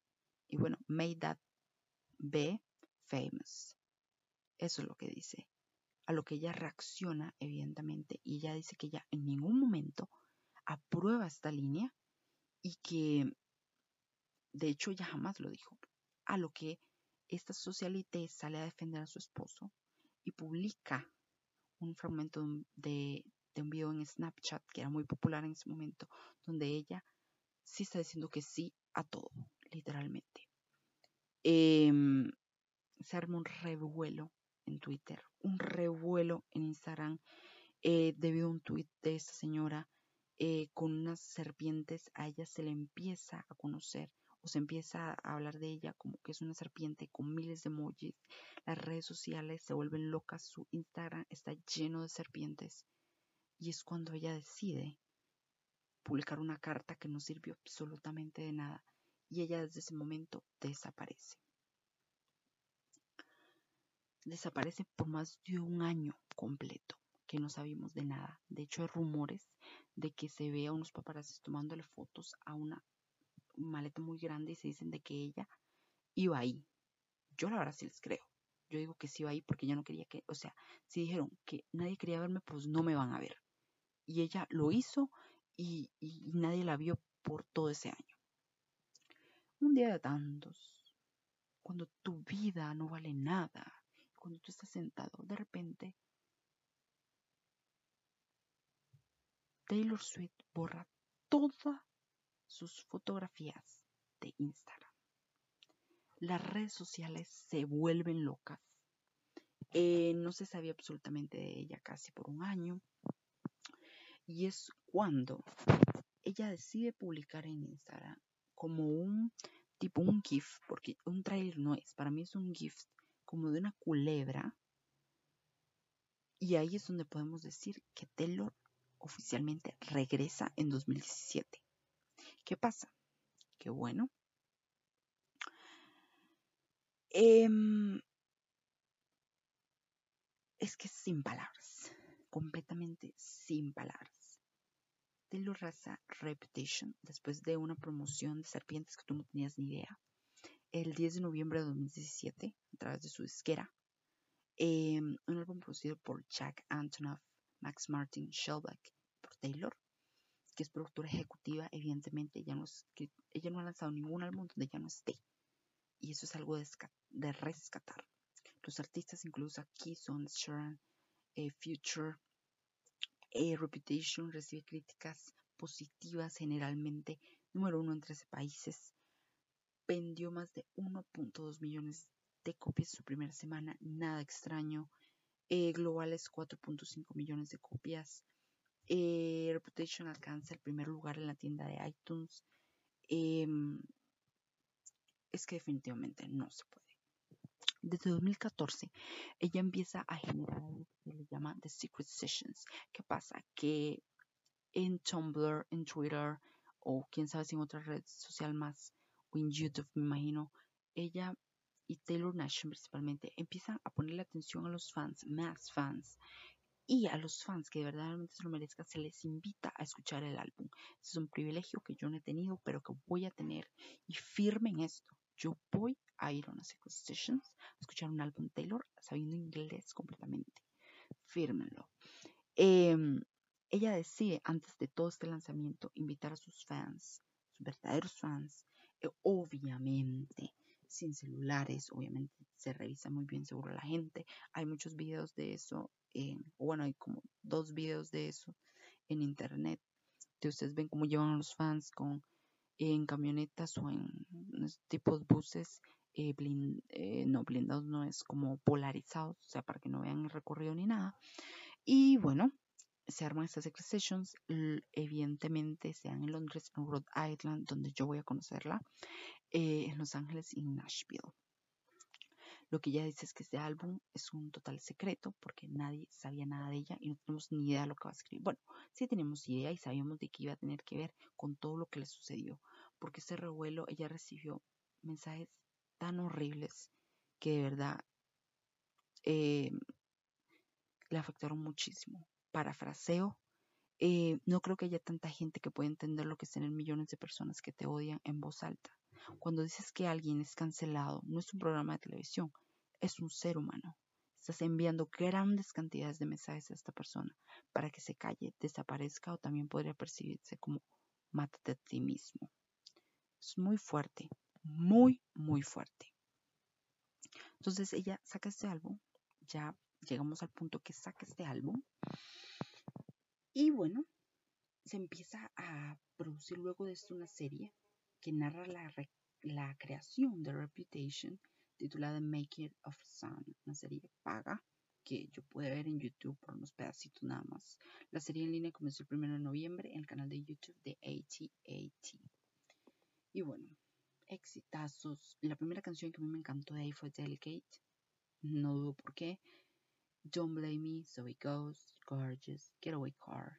y bueno, made that be famous. Eso es lo que dice. A lo que ella reacciona, evidentemente, y ella dice que ella en ningún momento aprueba esta línea y que de hecho, ella jamás lo dijo. A lo que esta socialité sale a defender a su esposo y publica un fragmento de, un video en Snapchat que era muy popular en ese momento, donde ella sí está diciendo que sí a todo, literalmente. Em, se arma un revuelo en Twitter, un revuelo en Instagram eh, debido a un tweet de esta señora eh, con unas serpientes. A ella se le empieza a conocer o se empieza a hablar de ella como que es una serpiente con miles de emojis. Las redes sociales se vuelven locas, su Instagram está lleno de serpientes. Y es cuando ella decide publicar una carta que no sirvió absolutamente de nada. Y ella desde ese momento desaparece. Desaparece por más de un año completo que no sabemos de nada. De hecho, hay rumores de que se ve a unos paparazzis tomándole fotos a una maleta muy grande y se dicen de que ella iba ahí. Yo la verdad sí les creo. Yo digo que sí iba ahí porque yo no quería que, o sea, si dijeron que nadie quería verme, pues no me van a ver. Y ella lo hizo y, y nadie la vio por todo ese año. Un día de tantos, cuando tu vida no vale nada, cuando tú estás sentado, de repente Taylor Swift borra toda sus fotografías de Instagram. Las redes sociales se vuelven locas. Eh, no se sabía absolutamente de ella casi por un año. Y es cuando ella decide publicar en Instagram como un tipo un GIF, porque un trailer no es, para mí es un GIF como de una culebra. Y ahí es donde podemos decir que Taylor oficialmente regresa en 2017. ¿Qué pasa? Qué bueno. Em, es que sin palabras, completamente sin palabras. Taylor Raza Reputation, después de una promoción de serpientes que tú no tenías ni idea, el 10 de noviembre de 2017, a través de su disquera, em, un álbum producido por Jack Antonoff, Max Martin, Shellback, por Taylor, que es productora ejecutiva, evidentemente ella no, ella no ha lanzado ningún álbum donde ya no esté. Y eso es algo de, rescatar. Los artistas incluso aquí son Sharon, eh, Future, eh, Reputation, recibe críticas positivas generalmente, número uno en 13 países. Vendió más de 1.2 millones de copias su primera semana, nada extraño. Eh, globales 4.5 millones de copias. Eh, Reputation alcanza el primer lugar en la tienda de iTunes. Em, es que definitivamente no se puede. Desde 2014, ella empieza a generar lo que le llama The Secret Sessions. ¿Qué pasa? Que en Tumblr, en Twitter, o quién sabe si en otra red social más, en YouTube, me imagino, ella y Taylor Nation principalmente empiezan a ponerle atención a los fans, más fans, y a los fans que de verdaderamente se lo merezcan, se les invita a escuchar el álbum. es un privilegio que yo no he tenido, pero que voy a tener. Y firmen esto. Yo voy a ir a unas Sessions a escuchar un álbum Taylor sabiendo inglés completamente. Fírmenlo. Em, ella decide, antes de todo este lanzamiento, invitar a sus fans, sus verdaderos fans, obviamente sin celulares, obviamente se revisa muy bien seguro la gente. Hay muchos videos de eso, bueno, hay como dos videos de eso en internet, que ustedes ven cómo llevan los fans con en camionetas o en tipos buses eh, eh, no blindados no es como polarizados o sea para que no vean el recorrido ni nada y bueno se arman estas secret sessions evidentemente sean en Londres en Rhode Island donde yo voy a conocerla eh, en Los Ángeles y en Nashville. Lo que ella dice es que este álbum es un total secreto porque nadie sabía nada de ella y no tenemos ni idea de lo que va a escribir. Bueno, sí teníamos idea y sabíamos de que iba a tener que ver con todo lo que le sucedió, porque ese revuelo ella recibió mensajes tan horribles que de verdad eh, le afectaron muchísimo. Parafraseo, eh, no creo que haya tanta gente que pueda entender lo que es tener millones de personas que te odian en voz alta. Cuando dices que alguien es cancelado, no es un programa de televisión, es un ser humano. Estás enviando grandes cantidades de mensajes a esta persona para que se calle, desaparezca o también podría percibirse como mátate a ti mismo. Es muy fuerte, muy, muy fuerte. Entonces ella saca este álbum, ya llegamos al punto que saca este álbum y bueno, se empieza a producir luego de esto una serie que narra la, la creación de Reputation titulada Make It of Sun, una serie paga que yo pude ver en YouTube por unos pedacitos nada más. La serie en línea comenzó el 1 de noviembre en el canal de YouTube de AT&T. Y bueno, exitazos. La primera canción que a mí me encantó de ahí fue Delicate. No dudo por qué. Don't Blame Me, So It Goes, Gorgeous, Getaway Car.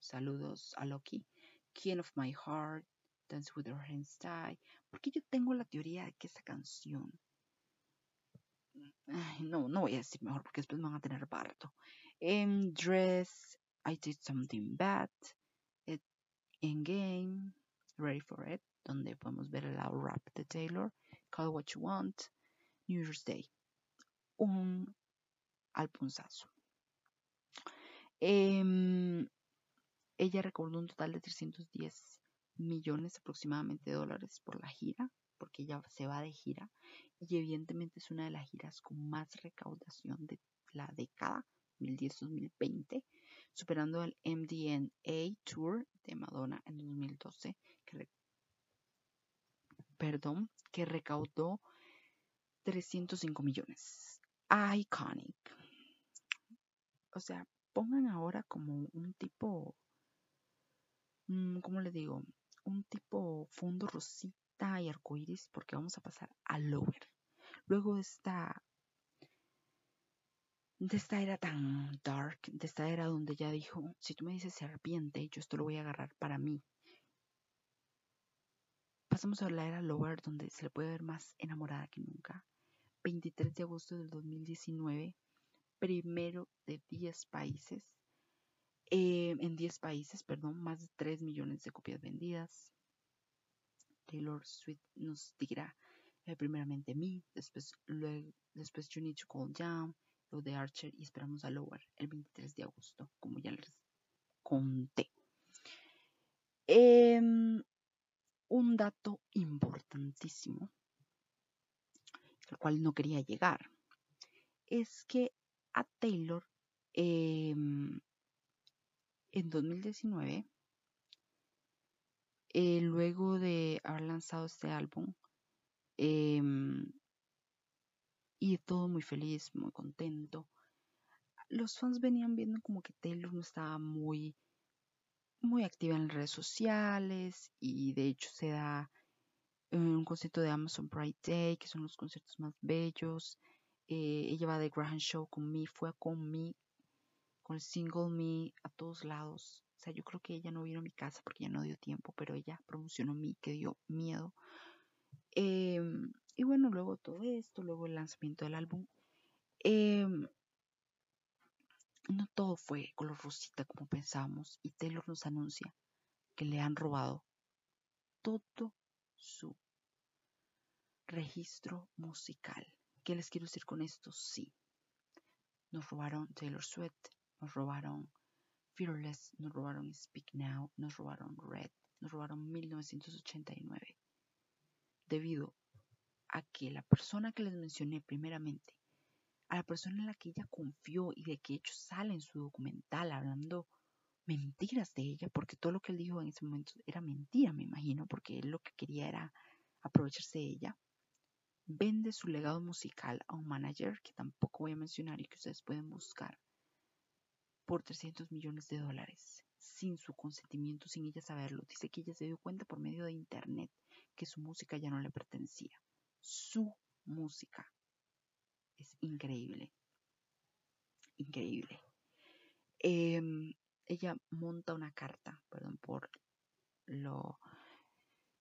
Saludos a Loki. King of My Heart, Dance with Your Hands Tie, porque yo tengo la teoría de que esa canción, no, no voy a decir mejor porque después van a tener parto. En Dress, I Did Something Bad, In Game, Ready for It, donde podemos ver el rap de Taylor, Call What You Want, New Year's Day, un alpunzazo. Eh, ella recordó un total de 310 millones aproximadamente de dólares por la gira, porque ella se va de gira y evidentemente es una de las giras con más recaudación de la década 2010-2020, superando el MDNA Tour de Madonna en 2012, que, perdón, que recaudó 305 millones. Iconic. O sea, pongan ahora como un tipo, mm, ¿cómo le digo? un tipo fondo rosita y arcoíris porque vamos a pasar a Lower. Luego de esta, de esta era tan dark, de esta era donde ya dijo, si tú me dices serpiente, yo esto lo voy a agarrar para mí. Pasamos a la era Lower donde se le puede ver más enamorada que nunca. 23 de agosto del 2019, primero de 10 países eh, en 10 países, perdón, más de 3 millones de copias vendidas. Taylor Swift nos dirá eh, primeramente Me, después, luego, después You Need to Call Down, lo de Archer y esperamos a Lower el 23 de agosto, como ya les conté. Em, un dato importantísimo, al cual no quería llegar, es que a Taylor eh, en 2019, eh, luego de haber lanzado este álbum, em, y todo muy feliz, muy contento, los fans venían viendo como que Taylor no estaba muy, muy activa en redes sociales y de hecho se da un concierto de Amazon Pride Day, que son los conciertos más bellos. Eh, ella va de Graham Show con mí, fue con mí con el single Me a todos lados. O sea, yo creo que ella no vino a mi casa porque ya no dio tiempo, pero ella promocionó Me, que dio miedo. Em, y bueno, luego todo esto, luego el lanzamiento del álbum. Em, no todo fue color rosita como pensábamos y Taylor nos anuncia que le han robado todo su registro musical. ¿Qué les quiero decir con esto? Sí. Nos robaron Taylor Swift, nos robaron Fearless, nos robaron Speak Now, nos robaron Red, nos robaron 1989. Debido a que la persona que les mencioné primeramente, a la persona en la que ella confió y de que hecho sale en su documental hablando mentiras de ella, porque todo lo que él dijo en ese momento era mentira, me imagino, porque él lo que quería era aprovecharse de ella. Vende su legado musical a un manager que tampoco voy a mencionar y que ustedes pueden buscar por 300 millones de dólares, sin su consentimiento, sin ella saberlo. Dice que ella se dio cuenta por medio de internet que su música ya no le pertenecía. Su música. Es increíble. Increíble. Eh, ella monta una carta, perdón por lo,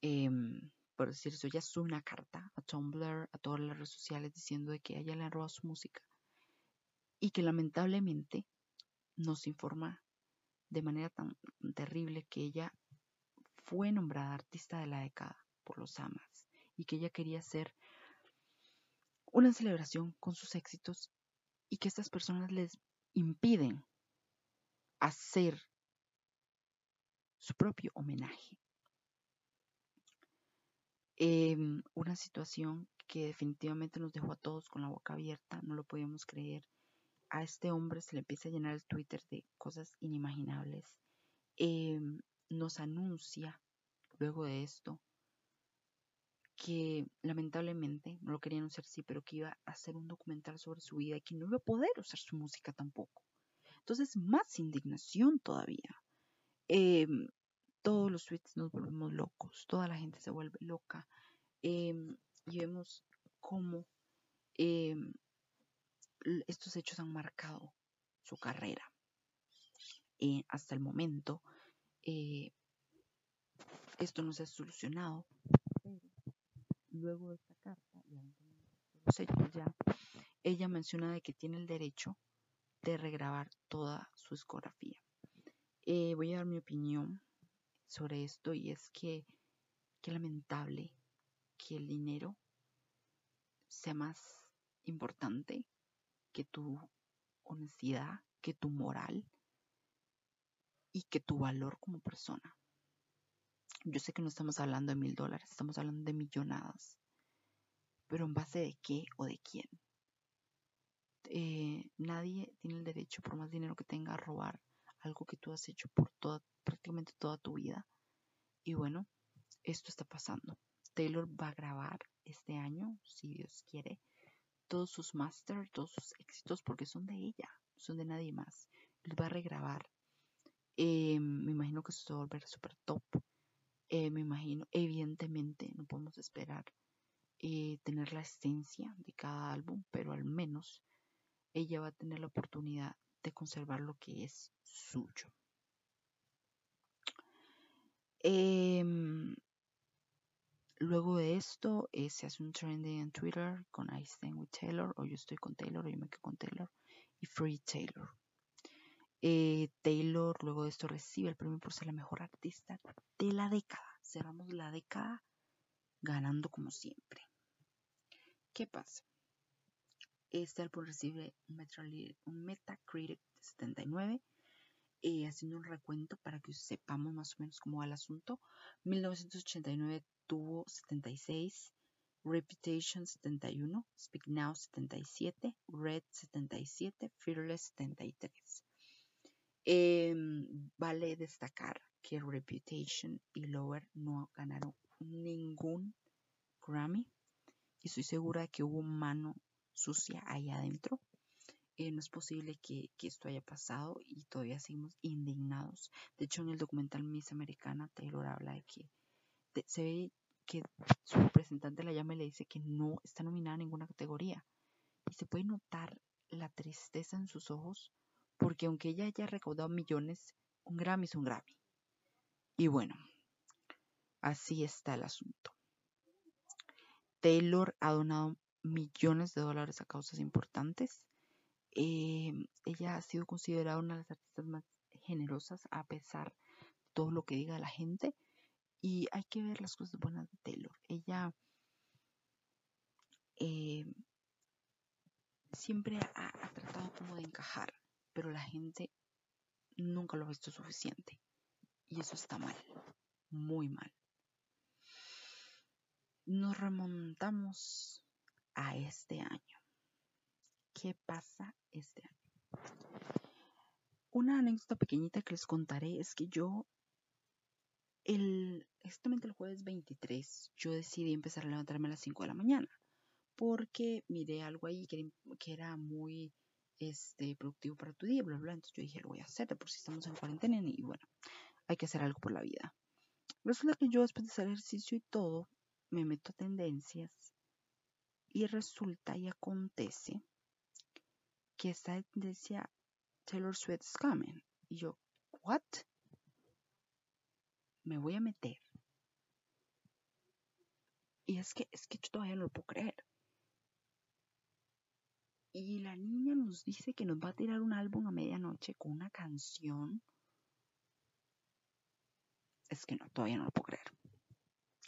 em, por decir eso, ella sube una carta a Tumblr, a todas las redes sociales diciendo de que ella le ha robado su música y que lamentablemente nos informa de manera tan terrible que ella fue nombrada artista de la década por los AMAs y que ella quería hacer una celebración con sus éxitos y que estas personas les impiden hacer su propio homenaje. Em, una situación que definitivamente nos dejó a todos con la boca abierta, no lo podíamos creer. A este hombre se le empieza a llenar el Twitter de cosas inimaginables. Em, nos anuncia luego de esto que lamentablemente, no lo quería anunciar sí, pero que iba a hacer un documental sobre su vida y que no iba a poder usar su música tampoco. Entonces, más indignación todavía. Em, todos los tweets nos volvemos locos, toda la gente se vuelve loca em, y vemos cómo em, estos hechos han marcado su carrera. Eh, hasta el momento, eh, esto no se ha solucionado, luego de esta carta, ya, ella menciona de que tiene el derecho de regrabar toda su discografía. Eh, voy a dar mi opinión sobre esto y es que qué lamentable que el dinero sea más importante que tu honestidad, que tu moral y que tu valor como persona. Yo sé que no estamos hablando de mil dólares, estamos hablando de millonadas. Pero en base de qué o de quién. Eh, nadie tiene el derecho, por más dinero que tenga, a robar algo que tú has hecho por toda, prácticamente toda tu vida. Y bueno, esto está pasando. Taylor va a grabar este año, si Dios quiere, todos sus masters, todos sus éxitos, porque son de ella, son de nadie más. Los va a regrabar. Eh, me imagino que esto va a volver súper top. Eh, me imagino, evidentemente, no podemos esperar tener la esencia de cada álbum, pero al menos ella va a tener la oportunidad de conservar lo que es suyo. Em, luego de esto eh, se hace un trending en Twitter con I stand with Taylor o yo estoy con Taylor o yo me quedo con Taylor y Free Taylor. Eh, Taylor luego de esto recibe el premio por ser la mejor artista de la década. Cerramos la década ganando como siempre. ¿Qué pasa? Este álbum recibe un Metacritic de 79, eh, haciendo un recuento para que sepamos más o menos cómo va el asunto. 1989 tuvo 76, Reputation 71, Speak Now 77, Red 77, Fearless 73. Em, vale destacar que Reputation y Lower no ganaron ningún Grammy y estoy segura de que hubo mano sucia ahí adentro. Eh, no es posible que, esto haya pasado y todavía seguimos indignados. De hecho, en el documental Miss Americana, Taylor habla de que se ve que su representante la llama y le dice que no está nominada a ninguna categoría. Y se puede notar la tristeza en sus ojos porque aunque ella haya recaudado millones, un Grammy es un Grammy. Y bueno, así está el asunto. Taylor ha donado millones de dólares a causas importantes. Eh, ella ha sido considerada una de las artistas más generosas a pesar de todo lo que diga la gente. Y hay que ver las cosas buenas de Taylor. Ella eh, siempre ha, ha, tratado como de encajar, pero la gente nunca lo ha visto suficiente. Y eso está mal, muy mal. Nos remontamos a este año. ¿Qué pasa este año? Una anécdota pequeñita que les contaré es que yo, el, exactamente el jueves 23, yo decidí empezar a levantarme a las 5 de la mañana porque miré algo ahí que, que era muy este, productivo para tu día, bla, bla. Entonces yo dije, lo voy a hacer, por si estamos en cuarentena y bueno, hay que hacer algo por la vida. Resulta que yo después de hacer ejercicio y todo, me meto a tendencias y resulta y acontece que esta tendencia Taylor Swift is coming. Y yo, ¿what? Me voy a meter. Y es que, es que yo todavía no lo puedo creer. Y la niña nos dice que nos va a tirar un álbum a medianoche con una canción. Es que no, todavía no lo puedo creer.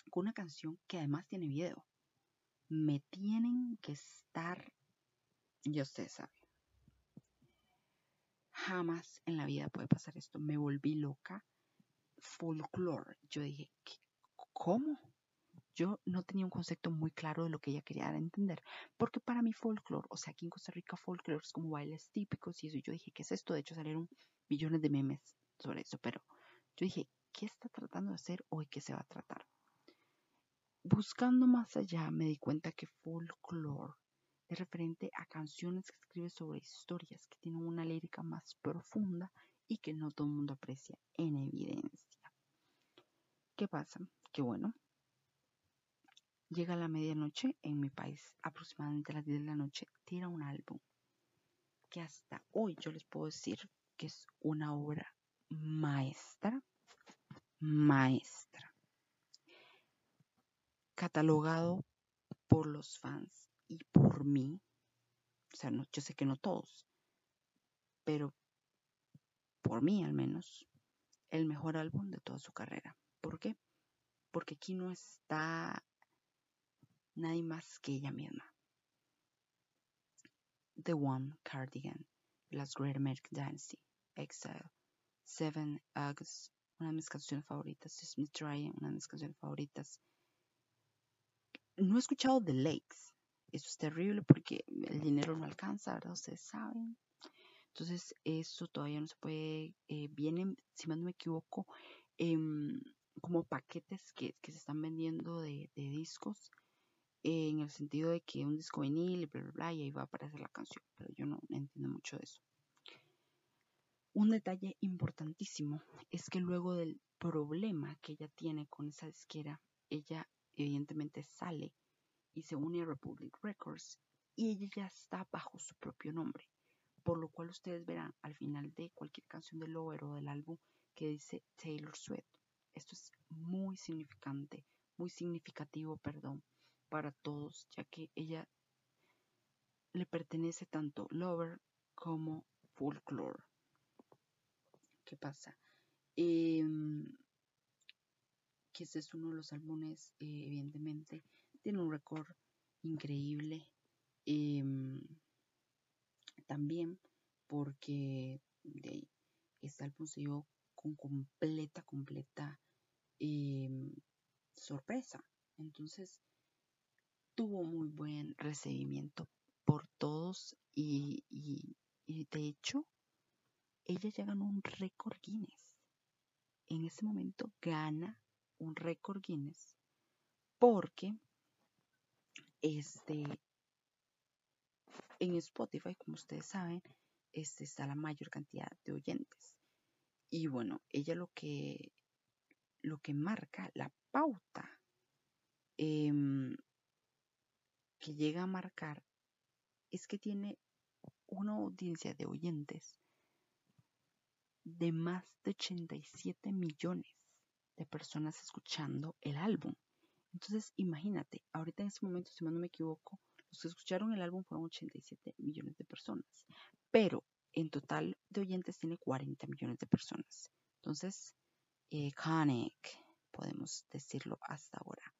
Con una canción que además tiene video. Me tienen que estar. Ya usted sabe. Jamás en la vida puede pasar esto. Me volví loca. Folklore. Yo dije, ¿cómo? yo no tenía un concepto muy claro de lo que ella quería entender, porque para mí folklore, o sea, aquí en Costa Rica folklore es como bailes típicos y eso, yo dije, ¿qué es esto? De hecho salieron millones de memes sobre eso, pero yo dije, ¿qué está tratando de hacer de qué se va a tratar? Buscando más allá me di cuenta que folklore es referente a canciones que escribe sobre historias que tienen una lírica más profunda y que no todo el mundo aprecia en evidencia. ¿Qué pasa? Que bueno, Llega la medianoche en mi país, aproximadamente a las 10 de la noche, tira un álbum que hasta hoy yo les puedo decir que es una obra maestra, maestra, catalogado por los fans y por mí, o sea, no, yo sé que no todos, pero por mí al menos, el mejor álbum de toda su carrera. ¿Por qué? Porque aquí no está nadie más que ella misma. The One Cardigan, Las Great American Dynasty, Exile, Seven August, una de mis canciones favoritas, Smith Ryan, una de mis canciones favoritas. No he escuchado The Lakes, eso es terrible porque el dinero no alcanza, ¿verdad? Ustedes saben. Entonces, eso todavía no se puede. Eh, vienen, si más no me equivoco, eh, como paquetes que, que, se están vendiendo de, de discos en el sentido de que un disco vinil y bla, bla, bla, y ahí va a aparecer la canción, pero yo no entiendo mucho de eso. Un detalle importantísimo es que luego del problema que ella tiene con esa disquera, ella evidentemente sale y se une a Republic Records y ella ya está bajo su propio nombre, por lo cual ustedes verán al final de cualquier canción del Lover o del álbum que dice Taylor Swift. Esto es muy significante, muy significativo, perdón, para todos, ya que ella le pertenece tanto Lover como Folklore. ¿Qué pasa? Eh, que este es uno de los álbumes, eh, evidentemente, tiene un récord increíble. Eh, también porque este álbum se dio con completa, completa sorpresa. Entonces, tuvo muy buen recibimiento por todos y, y, y de hecho ella ya ganó un récord Guinness. En ese momento gana un récord Guinness porque este en Spotify, como ustedes saben, este está la mayor cantidad de oyentes. Y bueno, ella lo que lo que marca la pauta eh, que llega a marcar es que tiene una audiencia de oyentes de más de 87 millones de personas escuchando el álbum. Entonces, imagínate, ahorita en ese momento, si no me equivoco, los que escucharon el álbum fueron 87 millones de personas. pero en total de oyentes tiene 40 millones de personas. Entonces, iconic, podemos decirlo hasta ahora.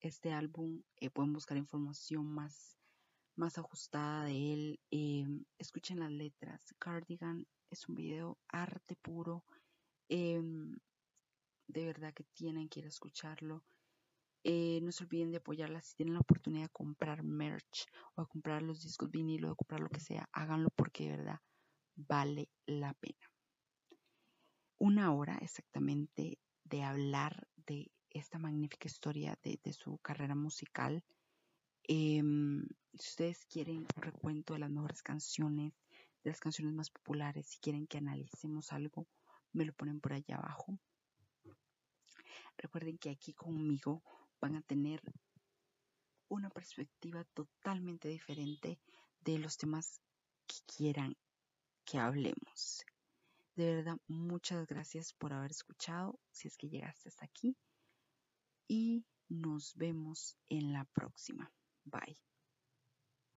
Este álbum, eh, pueden buscar información más, más ajustada de él. Em, escuchen las letras. Cardigan es un video arte puro. Em, de verdad que tienen que ir a escucharlo. Eh, no se olviden de apoyarla si tienen la oportunidad de comprar merch o de comprar los discos vinilo, de comprar lo que sea, háganlo porque de verdad vale la pena. Una hora exactamente de hablar de esta magnífica historia de, su carrera musical. Em, si ustedes quieren un recuento de las mejores canciones, de las canciones más populares, si quieren que analicemos algo, me lo ponen por allá abajo. Recuerden que aquí conmigo van a tener una perspectiva totalmente diferente de los temas que quieran que hablemos. De verdad, muchas gracias por haber escuchado, si es que llegaste hasta aquí. Y nos vemos en la próxima. Bye.